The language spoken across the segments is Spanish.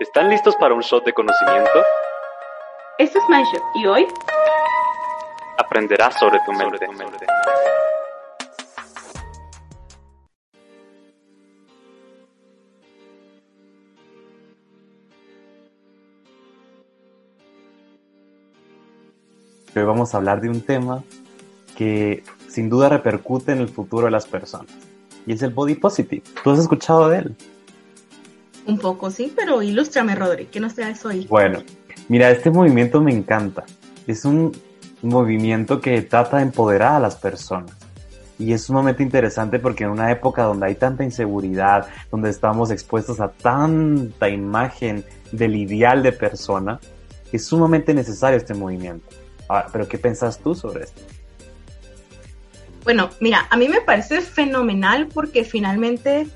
¿Están listos para un shot de conocimiento? Este es MindShot y hoy aprenderás sobre tu mente. Hoy vamos a hablar de un tema que sin duda repercute en el futuro de las personas y es el body positive. ¿Tú has escuchado de él? Un poco, sí, pero ilústrame, Rodri, ¿qué nos traes hoy? Bueno, mira, este movimiento me encanta. Es un movimiento que trata de empoderar a las personas. Y es sumamente interesante porque en una época donde hay tanta inseguridad, donde estamos expuestos a tanta imagen del ideal de persona, es sumamente necesario este movimiento. Ahora, pero ¿qué pensás tú sobre esto? Bueno, mira, a mí me parece fenomenal porque finalmente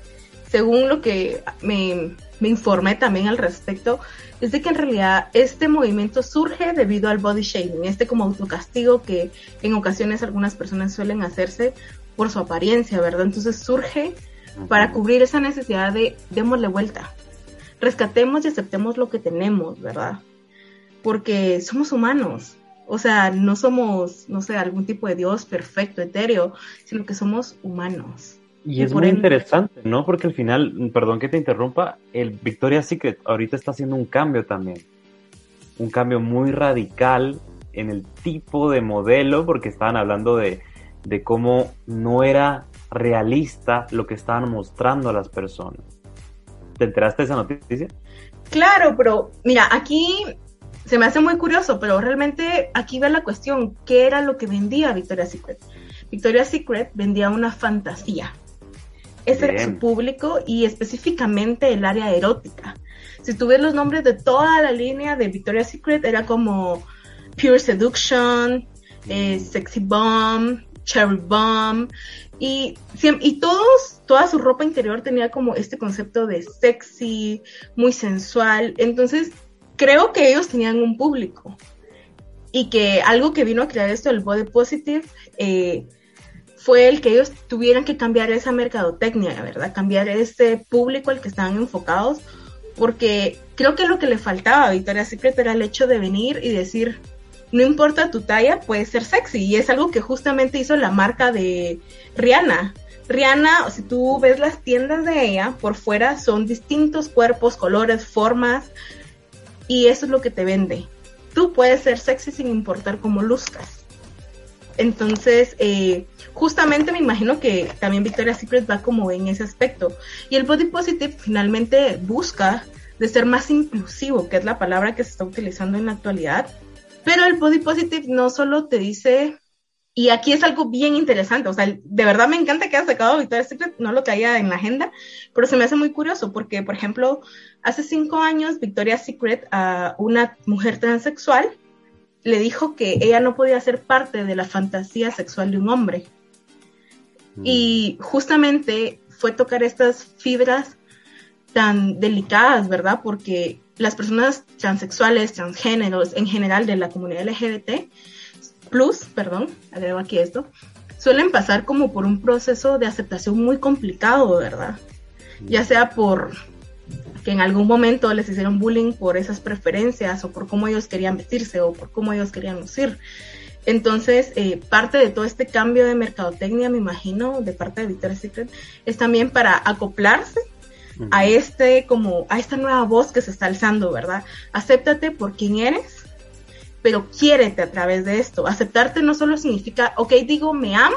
según lo que me, informé también al respecto, es de que en realidad este movimiento surge debido al body shaming, este como autocastigo que en ocasiones algunas personas suelen hacerse por su apariencia, ¿verdad? Entonces surge para cubrir esa necesidad de démosle vuelta, rescatemos y aceptemos lo que tenemos, ¿verdad? Porque somos humanos, o sea, no somos, no sé, algún tipo de Dios perfecto, etéreo, sino que somos humanos. Y es muy interesante, ¿no? Porque al final, perdón que te interrumpa, el Victoria's Secret ahorita está haciendo un cambio también. Un cambio muy radical en el tipo de modelo, porque estaban hablando de, de cómo no era realista lo que estaban mostrando a las personas. ¿Te enteraste de esa noticia? Claro, pero mira, aquí se me hace muy curioso, pero realmente aquí va la cuestión, ¿qué era lo que vendía Victoria's Secret? Victoria's Secret vendía una fantasía, ese era su público y específicamente el área erótica. Si tú ves los nombres de toda la línea de Victoria's Secret, era como Pure Seduction, eh, Sexy Bomb, Cherry Bomb, y, y todos, toda su ropa interior tenía como este concepto de sexy, muy sensual. Entonces, creo que ellos tenían un público. Y que algo que vino a crear esto, el body positive, eh, fue el que ellos tuvieran que cambiar esa mercadotecnia, ¿verdad? Cambiar ese público al que estaban enfocados, porque creo que lo que le faltaba a Victoria's Secret era el hecho de venir y decir, no importa tu talla, puedes ser sexy, y es algo que justamente hizo la marca de Rihanna. Rihanna, si tú ves las tiendas de ella, por fuera son distintos cuerpos, colores, formas, y eso es lo que te vende. Tú puedes ser sexy sin importar cómo luzcas. Entonces, eh, justamente me imagino que también Victoria's Secret va como en ese aspecto. Y el body positive finalmente busca de ser más inclusivo, que es la palabra que se está utilizando en la actualidad. Pero el body positive no solo te dice, y aquí es algo bien interesante, o sea, de verdad me encanta que haya sacado Victoria's Secret, no lo traía en la agenda, pero se me hace muy curioso porque, por ejemplo, hace cinco años Victoria's Secret a una mujer transexual le dijo que ella no podía ser parte de la fantasía sexual de un hombre. Mm. Y justamente fue tocar estas fibras tan delicadas, ¿verdad? Porque las personas transexuales, transgéneros, en general de la comunidad LGBT, plus, perdón, agrego aquí esto, suelen pasar como por un proceso de aceptación muy complicado, ¿verdad? Mm. Ya sea por que en algún momento les hicieron bullying por esas preferencias o por cómo ellos querían vestirse o por cómo ellos querían lucir. Entonces, eh, parte de todo este cambio de mercadotecnia, me imagino, de parte de Victoria's Secret, es también para acoplarse a este, como, a esta nueva voz que se está alzando, ¿verdad? Acéptate por quien eres, pero quiérete a través de esto. Aceptarte no solo significa, ok, digo, me amo,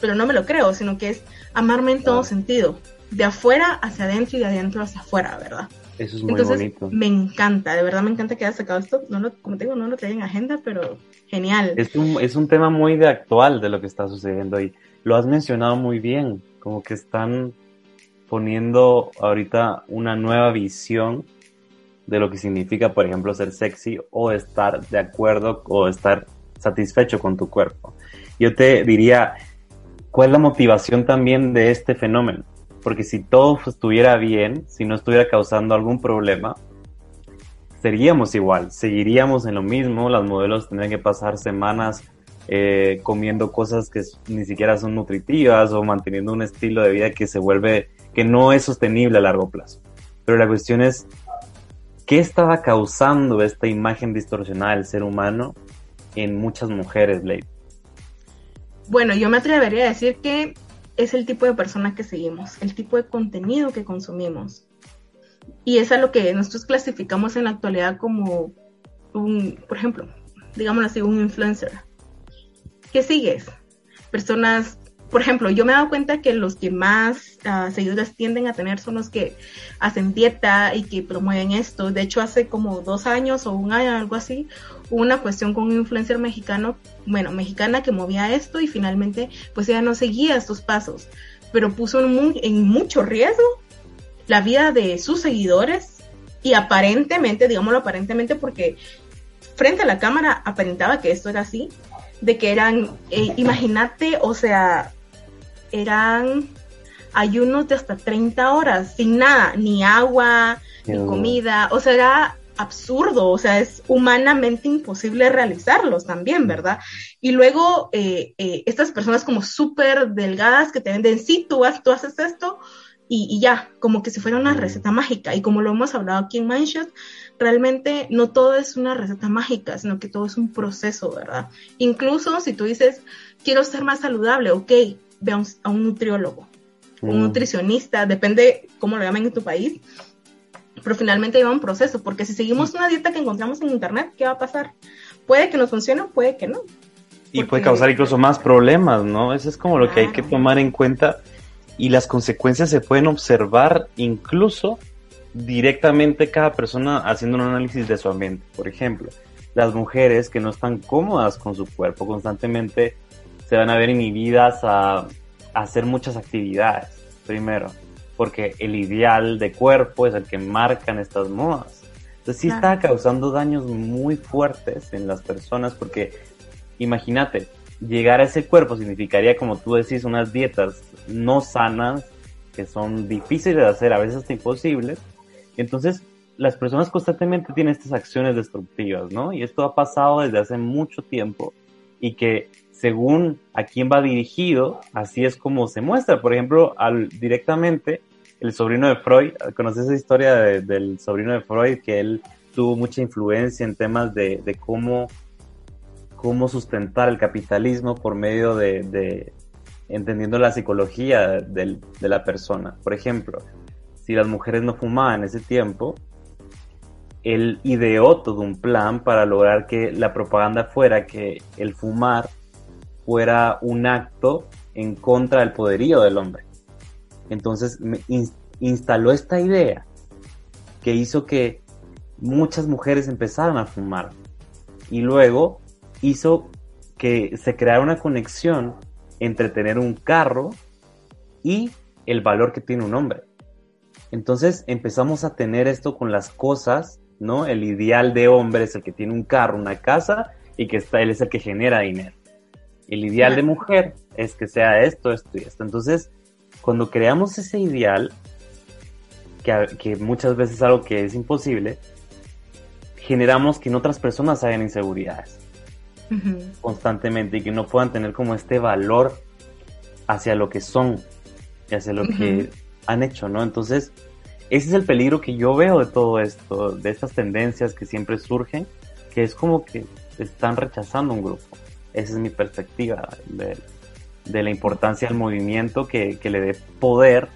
pero no me lo creo, sino que es amarme en todo sentido de afuera hacia adentro y de adentro hacia afuera, ¿verdad? Eso es muy Entonces, Me encanta, de verdad me encanta que hayas sacado esto. No lo, como te digo, no lo traía en agenda, pero genial. Es un, es un tema muy de actual de lo que está sucediendo y lo has mencionado muy bien, como que están poniendo ahorita una nueva visión de lo que significa, por ejemplo, ser sexy o estar de acuerdo o estar satisfecho con tu cuerpo. Yo te diría, ¿cuál es la motivación también de este fenómeno? Porque si todo estuviera bien, si no estuviera causando algún problema, seríamos igual, seguiríamos en lo mismo, las modelos tendrían que pasar semanas eh, comiendo cosas que ni siquiera son nutritivas o manteniendo un estilo de vida que se vuelve, que no es sostenible a largo plazo. Pero la cuestión es, ¿qué estaba causando esta imagen distorsionada del ser humano en muchas mujeres, Blade? Bueno, yo me atrevería a decir que es el tipo de persona que seguimos, el tipo de contenido que consumimos. Y es a lo que nosotros clasificamos en la actualidad como un, por ejemplo, digámoslo así, un influencer. ¿Qué sigues? Personas, por ejemplo, yo me he dado cuenta que los que más uh, seguidores tienden a tener son los que hacen dieta y que promueven esto. De hecho, hace como dos años o un año, algo así, hubo una cuestión con un influencer mexicano, bueno, mexicana que movía esto y finalmente pues ella no seguía estos pasos, pero puso en, en mucho riesgo la vida de sus seguidores y aparentemente, digámoslo aparentemente porque frente a la cámara aparentaba que esto era así, de que eran, eh, imagínate, o sea, eran ayunos de hasta 30 horas, sin nada, ni agua, ni comida, o sea, era absurdo, o sea, es humanamente imposible realizarlos también, ¿verdad? Y luego eh, eh, estas personas como súper delgadas que te venden, sí, tú, tú haces esto, y, ya, como que si fuera una receta mágica. Y como lo hemos hablado aquí en Mindshot, realmente no todo es una receta mágica, sino que todo es un proceso, ¿verdad? Incluso si tú dices, quiero ser más saludable, ok, ve a un, nutriólogo, un mm. nutricionista, depende cómo lo llamen en tu país, pero finalmente lleva un proceso, porque si seguimos una dieta que encontramos en internet, ¿qué va a pasar? Puede que nos funcione, puede que no. Y puede causar incluso más problemas, ¿no? Eso es como lo que hay que tomar en cuenta y las consecuencias se pueden observar incluso directamente cada persona haciendo un análisis de su ambiente. Por ejemplo, las mujeres que no están cómodas con su cuerpo constantemente se van a ver inhibidas a, hacer muchas actividades, primero, porque el ideal de cuerpo es el que marcan estas modas. Entonces sí está causando daños muy fuertes en las personas porque imagínate, llegar a ese cuerpo significaría, como tú decís, unas dietas no sanas, que son difíciles de hacer, a veces hasta imposibles. Entonces, las personas constantemente tienen estas acciones destructivas, ¿no? Y esto ha pasado desde hace mucho tiempo y que según a quién va dirigido, así es como se muestra. Por ejemplo, al, directamente el sobrino de Freud, ¿conoces esa historia del sobrino de Freud? Que él tuvo mucha influencia en temas de, cómo cómo sustentar el capitalismo por medio de, entendiendo la psicología de la persona. Por ejemplo, si las mujeres no fumaban en ese tiempo, él ideó todo un plan para lograr que la propaganda fuera que el fumar fuera un acto en contra del poderío del hombre. Entonces instaló esta idea que hizo que muchas mujeres empezaran a fumar. Y luego hizo que se creara una conexión entre tener un carro y el valor que tiene un hombre. Entonces empezamos a tener esto con las cosas, ¿no? El ideal de hombre es el que tiene un carro, una casa y que está, él es el que genera dinero. El ideal de mujer es que sea esto, esto y esto. Entonces, cuando creamos ese ideal, que, que muchas veces es algo que es imposible, generamos que en otras personas hayan inseguridades constantemente y que no puedan tener como este valor hacia lo que son y hacia lo que han hecho, ¿no? Entonces, ese es el peligro que yo veo de todo esto, de estas tendencias que siempre surgen, que es como que están rechazando un grupo. Esa es mi perspectiva de, la importancia del movimiento que, le dé poder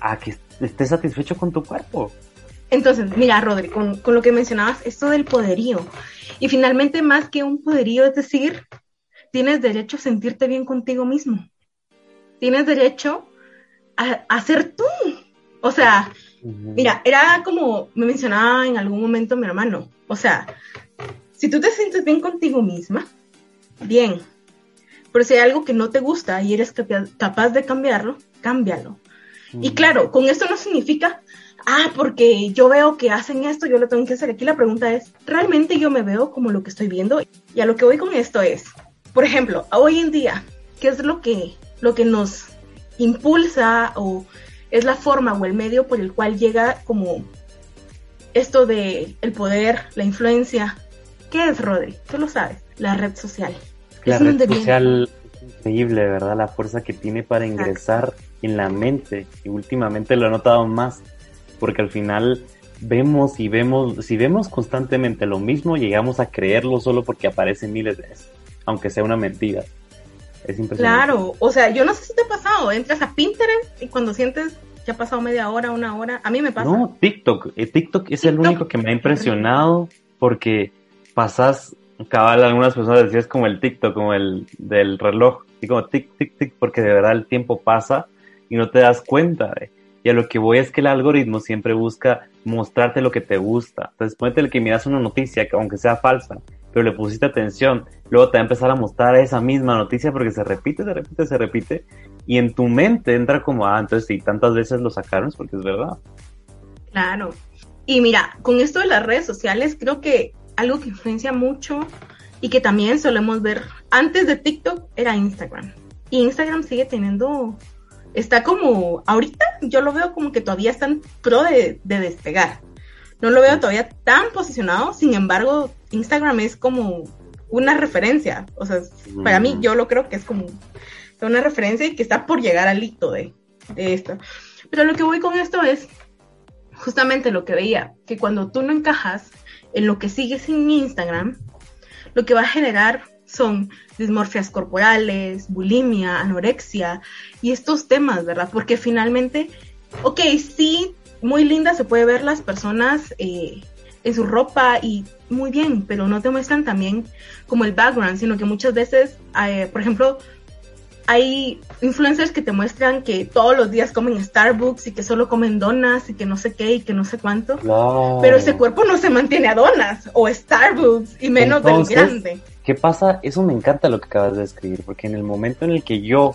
a que estés satisfecho con tu cuerpo. Entonces, mira, Rodri, con, lo que mencionabas, esto del poderío. Y finalmente, más que un poderío, es decir, tienes derecho a sentirte bien contigo mismo. Tienes derecho a, ser tú. O sea, mira, era como me mencionaba en algún momento mi hermano. O sea, si tú te sientes bien contigo misma, bien. Pero si hay algo que no te gusta y eres capaz de cambiarlo, cámbialo. Y claro, con esto no significa, ah, porque yo veo que hacen esto, yo lo tengo que hacer. Aquí la pregunta es, ¿realmente yo me veo como lo que estoy viendo? Y a lo que voy con esto es, por ejemplo, hoy en día, ¿qué es lo que, lo que nos impulsa o es la forma o el medio por el cual llega como esto de el poder, la influencia? ¿Qué es, Rodri? Tú lo sabes, la red social. La Es red social es increíble, ¿verdad? La fuerza que tiene para ingresar en la mente. Y últimamente lo he notado más, porque al final vemos y vemos, si vemos constantemente lo mismo, llegamos a creerlo solo porque aparece miles de veces, aunque sea una mentira. Es impresionante. Claro, o sea, yo no sé si te ha pasado, entras a Pinterest y cuando sientes que ha pasado media hora, una hora, a mí me pasa. No, TikTok. eh, TikTok es el único que me ha impresionado porque pasas, cabal, algunas personas decían es como el TikTok, como el del reloj, así como tic, tic, tic, porque de verdad el tiempo pasa y no te das cuenta. eh. Y a lo que voy es que el algoritmo siempre busca mostrarte lo que te gusta. Entonces, ponete el que miras una noticia, que aunque sea falsa, pero le pusiste atención, luego te va a empezar a mostrar esa misma noticia porque se repite, se repite, se repite, y en tu mente entra como, ah, entonces si tantas veces lo sacaron es porque es verdad. Claro. Y mira, con esto de las redes sociales, creo que algo que influencia mucho y que también solemos ver antes de TikTok era Instagram. Y Instagram sigue teniendo, está como, ahorita yo lo veo como que todavía están pro de, de despegar. No lo veo todavía tan posicionado, sin embargo, Instagram es como una referencia. O sea, para mí Mm. yo lo creo que es como una referencia y que está por llegar al hito de, de esto. Pero lo que voy con esto es justamente lo que veía, que cuando tú no encajas en lo que sigues en Instagram, lo que va a generar son dismorfias corporales, bulimia, anorexia y estos temas, ¿verdad? Porque finalmente, ok, sí, muy linda se puede ver las personas eh, en su ropa y muy bien, pero no te muestran también como el background, sino que muchas veces, eh, por ejemplo, hay influencers que te muestran que todos los días comen Starbucks y que solo comen donas y que no sé qué y que no sé cuánto. Pero ese cuerpo no se mantiene a donas o Starbucks y menos Entonces, del grande. ¿Qué pasa? Eso me encanta lo que acabas de describir, porque en el momento en el que yo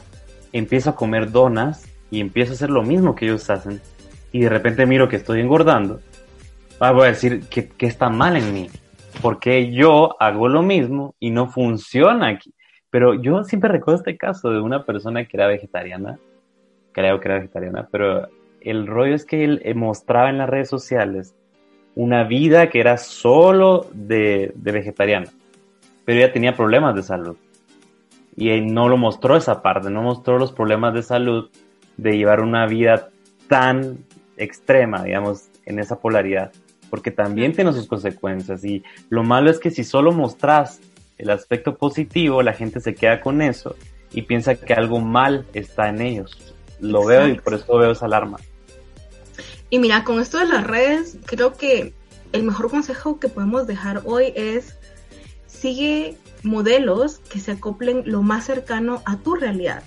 empiezo a comer donas y empiezo a hacer lo mismo que ellos hacen, y de repente miro que estoy engordando, ah, voy a decir que, que está mal en mí, porque yo hago lo mismo y no funciona aquí. Pero yo siempre recuerdo este caso de una persona que era vegetariana, creo que era vegetariana, pero el rollo es que él eh, mostraba en las redes sociales una vida que era solo de, de vegetariana pero ella tenía problemas de salud. Y él no lo mostró esa parte, no mostró los problemas de salud de llevar una vida tan extrema, digamos, en esa polaridad, porque también tiene sus consecuencias. Y lo malo es que si solo mostras el aspecto positivo, la gente se queda con eso y piensa que algo mal está en ellos. Lo veo y por eso veo esa alarma. Y mira, con esto de las redes, creo que el mejor consejo que podemos dejar hoy es sigue modelos que se acoplen lo más cercano a tu realidad.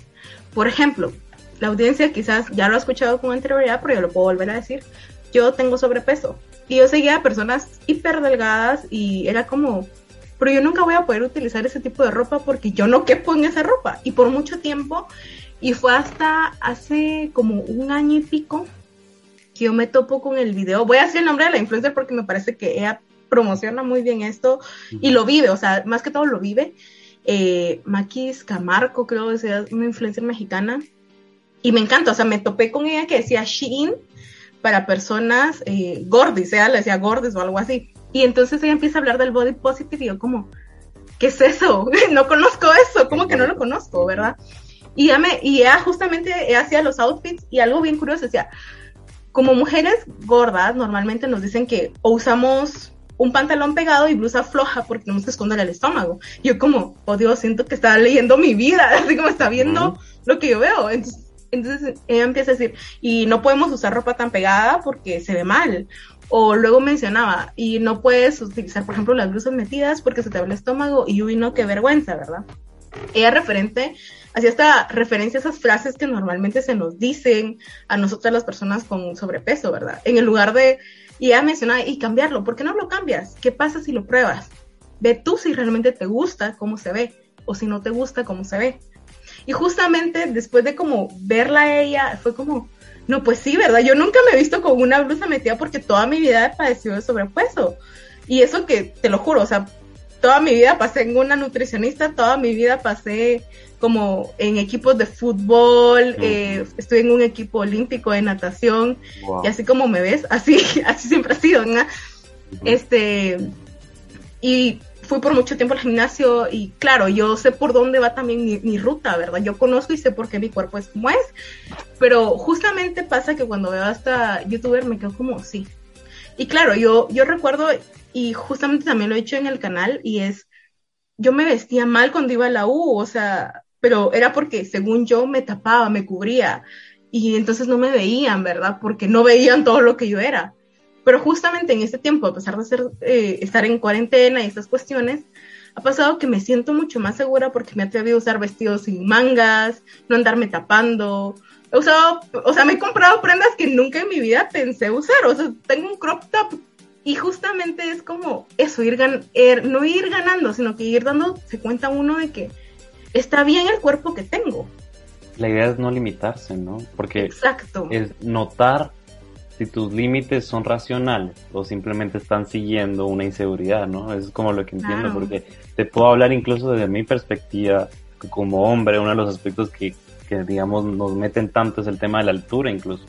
Por ejemplo, la audiencia quizás ya lo ha escuchado con anterioridad, pero yo lo puedo volver a decir. Yo tengo sobrepeso y yo seguía a personas hiper delgadas y era como, pero yo nunca voy a poder utilizar ese tipo de ropa porque yo no quepo en esa ropa. Y por mucho tiempo, y fue hasta hace como un año y pico, que yo me topo con el video. Voy a decir el nombre de la influencer porque me parece que ella promociona muy bien esto y lo vive, o sea, más que todo lo vive. Eh, Maquis Camarco, creo que es una influencer mexicana. Y me encanta, o sea, me topé con ella que decía Shein para personas eh, gordis, ella le decía gordis o algo así. Y entonces ella empieza a hablar del body positive y yo como, ¿qué es eso? no conozco eso, como que no lo conozco, ¿verdad? Y ella, me, y ella justamente hacía los outfits y algo bien curioso decía, como mujeres gordas normalmente nos dicen que o usamos un pantalón pegado y blusa floja porque tenemos que esconder el estómago. Yo como, oh Dios, siento que está leyendo mi vida, así como está viendo Ujú. lo que yo veo. Entonces, entonces ella empieza a decir, y no podemos usar ropa tan pegada porque se ve mal. O luego mencionaba, y no puedes utilizar, por ejemplo, las blusas metidas porque se te ve el estómago y uy, no, qué vergüenza, ¿verdad? Ella referente, hacía esta referencia a esas frases que normalmente se nos dicen a nosotras las personas con sobrepeso, ¿verdad? En el lugar de, y ella mencionaba, y cambiarlo, ¿por qué no lo cambias? ¿Qué pasa si lo pruebas? Ve tú si realmente te gusta cómo se ve, o si no te gusta cómo se ve. Y justamente después de como verla a ella, fue como, no, pues sí, ¿verdad? Yo nunca me he visto con una blusa metida porque toda mi vida he padecido de sobrepeso. Y eso que, te lo juro, o sea, toda mi vida pasé en una nutricionista, toda mi vida pasé como en equipos de fútbol, eh, estuve en un equipo olímpico de natación, y así como me ves, así, así siempre ha sido, ¿no? Este, y fui por mucho tiempo al gimnasio y claro, yo sé por dónde va también mi, ruta, ¿verdad? Yo conozco y sé por qué mi cuerpo es como es, pero justamente pasa que cuando veo a esta youtuber me quedo como, sí. Y claro, yo, yo recuerdo, y justamente también lo he dicho en el canal, y es, yo me vestía mal cuando iba a la U, o sea, pero era porque según yo me tapaba, me cubría, y entonces no me veían, ¿verdad? Porque no veían todo lo que yo era. Pero justamente en este tiempo, a pesar de ser, eh, estar en cuarentena y estas cuestiones, ha pasado que me siento mucho más segura porque me he atrevido a usar vestidos sin mangas, no andarme tapando. He usado, o sea, me he comprado prendas que nunca en mi vida pensé usar. O sea, tengo un crop top y justamente es como eso, ir er, no ir ganando, sino que ir dando se cuenta uno de que está bien el cuerpo que tengo. La idea es no limitarse, ¿no? Porque Exacto. es notar si tus límites son racionales o simplemente están siguiendo una inseguridad, ¿no? Eso es como lo que entiendo, porque te puedo hablar incluso desde mi perspectiva como hombre, uno de los aspectos que, que, digamos, nos meten tanto es el tema de la altura incluso.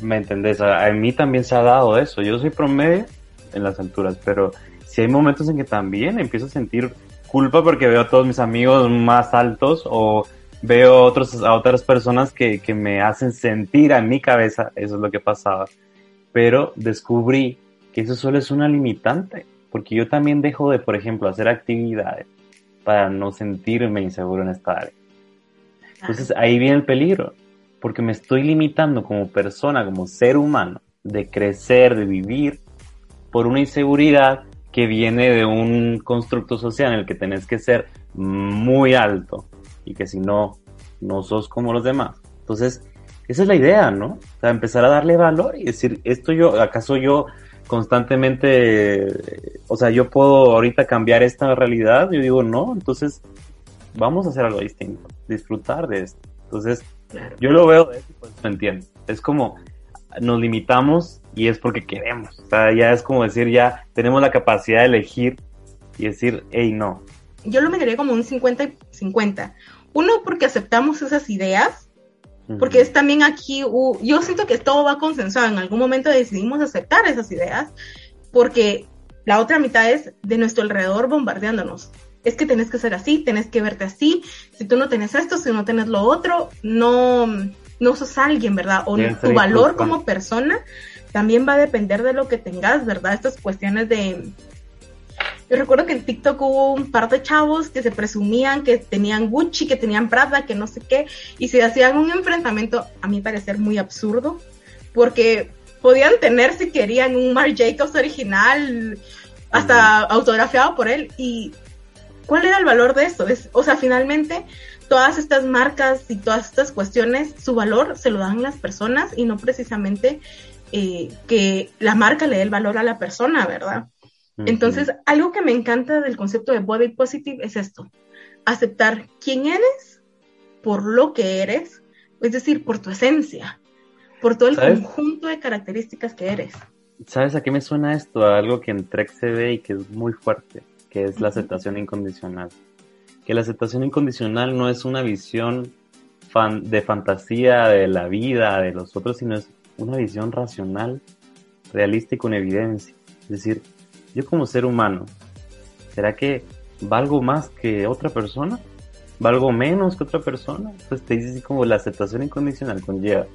¿Me entendés? A, a mí también se ha dado eso. Yo soy promedio en las alturas, pero si hay momentos en que también empiezo a sentir culpa porque veo a todos mis amigos más altos o veo otros, a otras personas que, que me hacen sentir a mi cabeza, eso es lo que pasaba, pero descubrí que eso solo es una limitante, porque yo también dejo de, por ejemplo, hacer actividades para no sentirme inseguro en esta área. Entonces ahí viene el peligro, porque me estoy limitando como persona, como ser humano, de crecer, de vivir, por una inseguridad que viene de un constructo social en el que tenés que ser muy alto, y que si no, no sos como los demás. Entonces, esa es la idea, ¿no? O sea, empezar a darle valor y decir, esto yo, ¿acaso yo constantemente, o sea, yo puedo ahorita cambiar esta realidad? Yo digo, no, entonces vamos a hacer algo distinto, disfrutar de esto. Entonces, yo lo veo de eso, pues me entiendo. Es como, nos limitamos y es porque queremos. O sea, ya es como decir, ya tenemos la capacidad de elegir y decir, hey, no. Yo lo mediría como un 50 y 50. Uno, porque aceptamos esas ideas, porque es también aquí, yo siento que todo va consensuado, en algún momento decidimos aceptar esas ideas, porque la otra mitad es de nuestro alrededor bombardeándonos. Es que tenés que ser así, tenés que verte así, si tú no tenés esto, si no tenés lo otro, no, no sos alguien, ¿verdad? O tu valor como persona también va a depender de lo que tengas, ¿verdad? Estas cuestiones de, yo recuerdo que en TikTok hubo un par de chavos que se presumían que tenían Gucci, que tenían Prada, que no sé qué, y se hacían un enfrentamiento, a mi parecer, muy absurdo, porque podían tener, si querían, un Marc Jacobs original, hasta autografiado por él, y ¿cuál era el valor de eso? Es, o sea, finalmente todas estas marcas y todas estas cuestiones, su valor se lo dan las personas y no precisamente eh, que la marca le dé el valor a la persona, ¿verdad? Entonces, algo que me encanta del concepto de body positive es esto, aceptar quién eres por lo que eres, es decir, por tu esencia, por todo el conjunto de características que eres. ¿Sabes a qué me suena esto? A algo que en Trek se ve y que es muy fuerte, que es la aceptación incondicional. Que la aceptación incondicional no es una visión de fantasía de la vida, de los otros, sino es una visión racional, realista y con evidencia. Es decir, yo como ser humano, ¿será que valgo más que otra persona? ¿Valgo menos que otra persona? Pues te dices como la aceptación incondicional conlleva,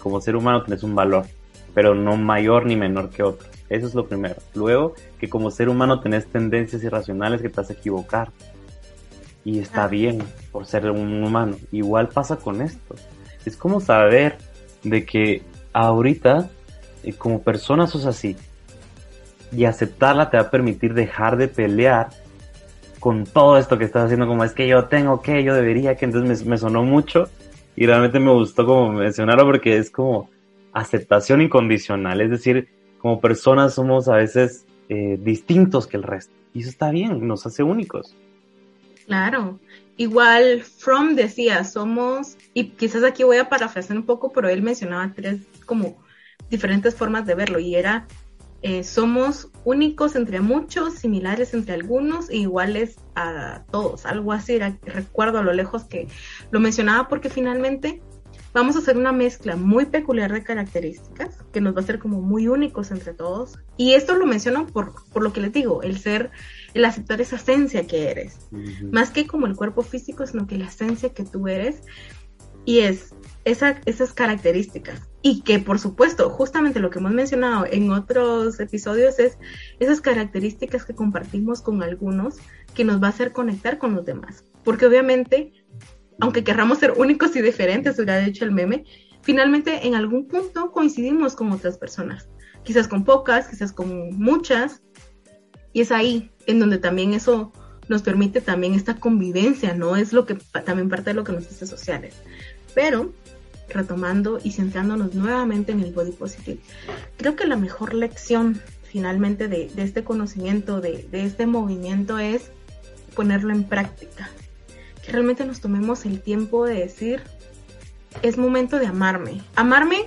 como ser humano tienes un valor, pero no mayor ni menor que otro. Eso es lo primero. Luego, que como ser humano tenés tendencias irracionales que te a equivocar. Y está bien por ser un humano. Igual pasa con esto. Es como saber de que ahorita, eh, como persona sos así, y aceptarla te va a permitir dejar de pelear con todo esto que estás haciendo, como es que yo tengo que, yo debería que, entonces me, sonó mucho y realmente me gustó como mencionarlo porque es como aceptación incondicional, es decir, como personas somos a veces eh, distintos que el resto. Y eso está bien, nos hace únicos. Claro, igual From decía, somos y quizás aquí voy a parafrasear un poco, pero él mencionaba tres como diferentes formas de verlo y era eh, somos únicos entre muchos, similares entre algunos e iguales a todos, algo así, recuerdo a lo lejos que lo mencionaba porque finalmente vamos a hacer una mezcla muy peculiar de características que nos va a hacer como muy únicos entre todos. Y esto lo menciono por, por lo que les digo, el ser, el aceptar esa esencia que eres, más que como el cuerpo físico, sino que la esencia que tú eres y es esa, esas características. Y que por supuesto, justamente lo que hemos mencionado en otros episodios es esas características que compartimos con algunos que nos va a hacer conectar con los demás. Porque obviamente, aunque querramos ser únicos y diferentes, hubiera dicho el meme, finalmente en algún punto coincidimos con otras personas. Quizás con pocas, quizás con muchas. Y es ahí en donde también eso nos permite también esta convivencia, ¿no? Es lo que también parte de lo que nos hace sociales. Pero, retomando y centrándonos nuevamente en el body positive, creo que la mejor lección finalmente de, este conocimiento, de, este movimiento es ponerlo en práctica. Que realmente nos tomemos el tiempo de decir, es momento de amarme. Amarme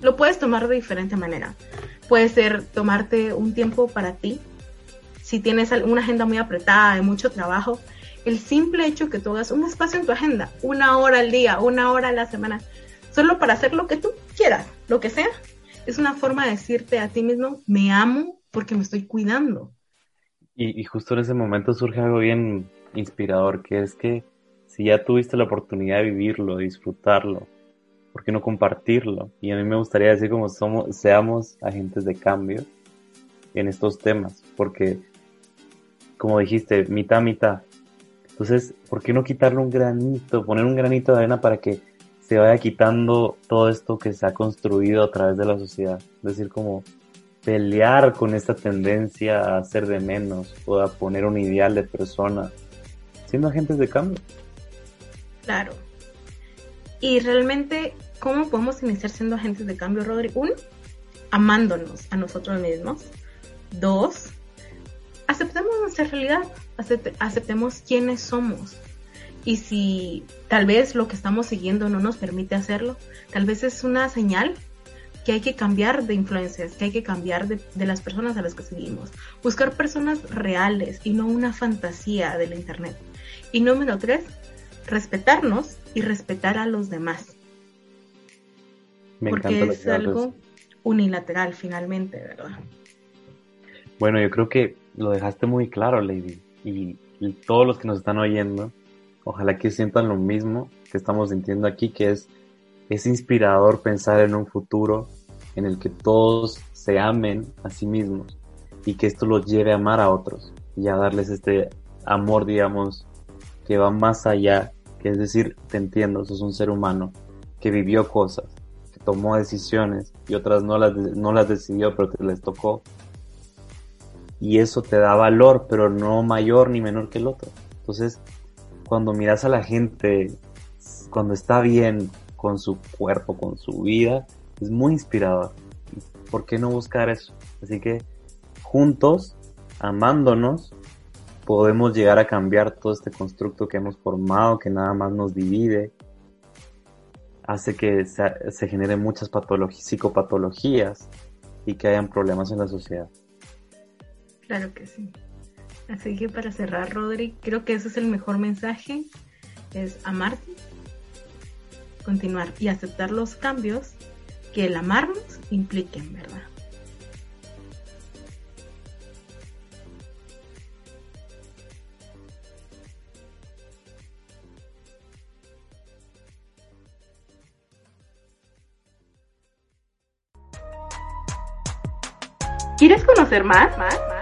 lo puedes tomar de diferente manera. Puede ser tomarte un tiempo para ti. Si tienes una agenda muy apretada, de mucho trabajo, el simple hecho que tú hagas un espacio en tu agenda, una hora al día, una hora a la semana, solo para hacer lo que tú quieras, lo que sea, es una forma de decirte a ti mismo, me amo porque me estoy cuidando. Y, justo en ese momento surge algo bien inspirador, que es que si ya tuviste la oportunidad de vivirlo, de disfrutarlo, ¿por qué no compartirlo? Y a mí me gustaría decir como somos, seamos agentes de cambio en estos temas, porque como dijiste, mitad, mitad, entonces, ¿por qué no quitarle un granito, poner un granito de arena para que se vaya quitando todo esto que se ha construido a través de la sociedad? Es decir, como pelear con esta tendencia a hacer de menos o a poner un ideal de persona, siendo agentes de cambio. Claro. Y realmente, ¿cómo podemos iniciar siendo agentes de cambio, Rodri? Uno, amándonos a nosotros mismos. Dos, aceptemos nuestra realidad aceptemos quiénes somos. Y si tal vez lo que estamos siguiendo no nos permite hacerlo, tal vez es una señal que hay que cambiar de influencias, que hay que cambiar de, las personas a las que seguimos. Buscar personas reales y no una fantasía del Internet. Y número tres, respetarnos y respetar a los demás. porque es algo unilateral finalmente, ¿verdad? Bueno, yo creo que lo dejaste muy claro, Lady y, todos los que nos están oyendo, ojalá que sientan lo mismo que estamos sintiendo aquí, que es, es inspirador pensar en un futuro en el que todos se amen a sí mismos y que esto los lleve a amar a otros y a darles este amor, digamos, que va más allá, que es decir, te entiendo, sos un ser humano que vivió cosas, que tomó decisiones y otras no las, no las decidió, pero te les tocó y eso te da valor, pero no mayor ni menor que el otro. Entonces, cuando miras a la gente, cuando está bien con su cuerpo, con su vida, es muy inspirador. ¿Por qué no buscar eso? Así que juntos, amándonos, podemos llegar a cambiar todo este constructo que hemos formado, que nada más nos divide, hace que se, se generen muchas patologías, psicopatologías y que hayan problemas en la sociedad. Claro que sí. Así que para cerrar, Rodri, creo que ese es el mejor mensaje, es amarte, continuar y aceptar los cambios que el amarnos impliquen, ¿verdad? ¿Quieres conocer más? ¿Más?